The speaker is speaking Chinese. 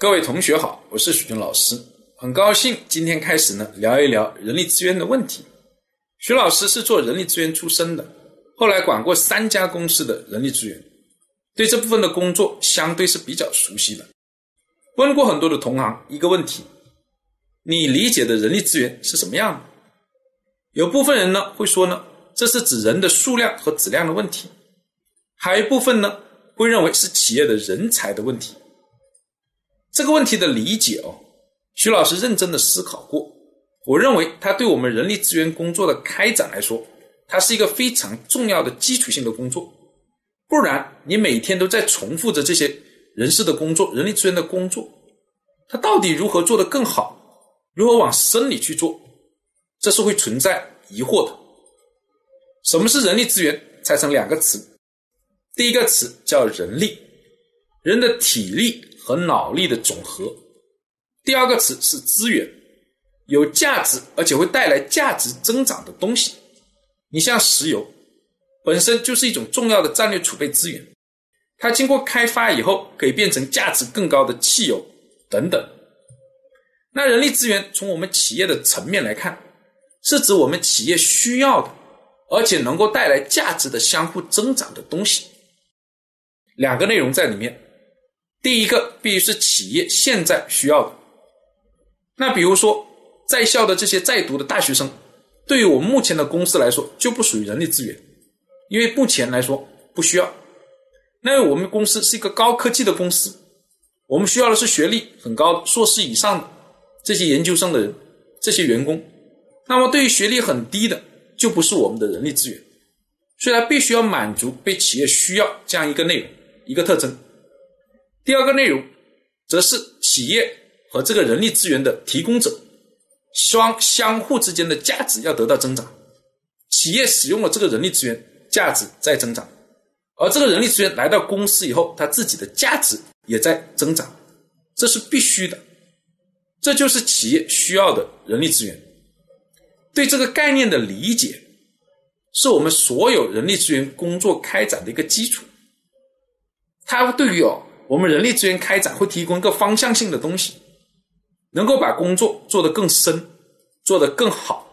各位同学好，我是许军老师，很高兴今天开始呢聊一聊人力资源的问题。徐老师是做人力资源出身的，后来管过三家公司的人力资源，对这部分的工作相对是比较熟悉的。问过很多的同行一个问题：你理解的人力资源是什么样的？有部分人呢会说呢，这是指人的数量和质量的问题；还有一部分呢会认为是企业的人才的问题。这个问题的理解哦，徐老师认真的思考过。我认为它对我们人力资源工作的开展来说，它是一个非常重要的基础性的工作。不然，你每天都在重复着这些人事的工作、人力资源的工作，它到底如何做得更好，如何往深里去做，这是会存在疑惑的。什么是人力资源？拆成两个词，第一个词叫人力，人的体力。和脑力的总和。第二个词是资源，有价值而且会带来价值增长的东西。你像石油，本身就是一种重要的战略储备资源，它经过开发以后可以变成价值更高的汽油等等。那人力资源从我们企业的层面来看，是指我们企业需要的，而且能够带来价值的相互增长的东西。两个内容在里面。第一个必须是企业现在需要的。那比如说，在校的这些在读的大学生，对于我们目前的公司来说就不属于人力资源，因为目前来说不需要。那我们公司是一个高科技的公司，我们需要的是学历很高硕士以上的这些研究生的人，这些员工。那么对于学历很低的，就不是我们的人力资源。所以它必须要满足被企业需要这样一个内容，一个特征。第二个内容，则是企业和这个人力资源的提供者双相互之间的价值要得到增长。企业使用了这个人力资源，价值在增长；而这个人力资源来到公司以后，它自己的价值也在增长，这是必须的。这就是企业需要的人力资源。对这个概念的理解，是我们所有人力资源工作开展的一个基础。它对于哦。我们人力资源开展会提供一个方向性的东西，能够把工作做得更深，做得更好。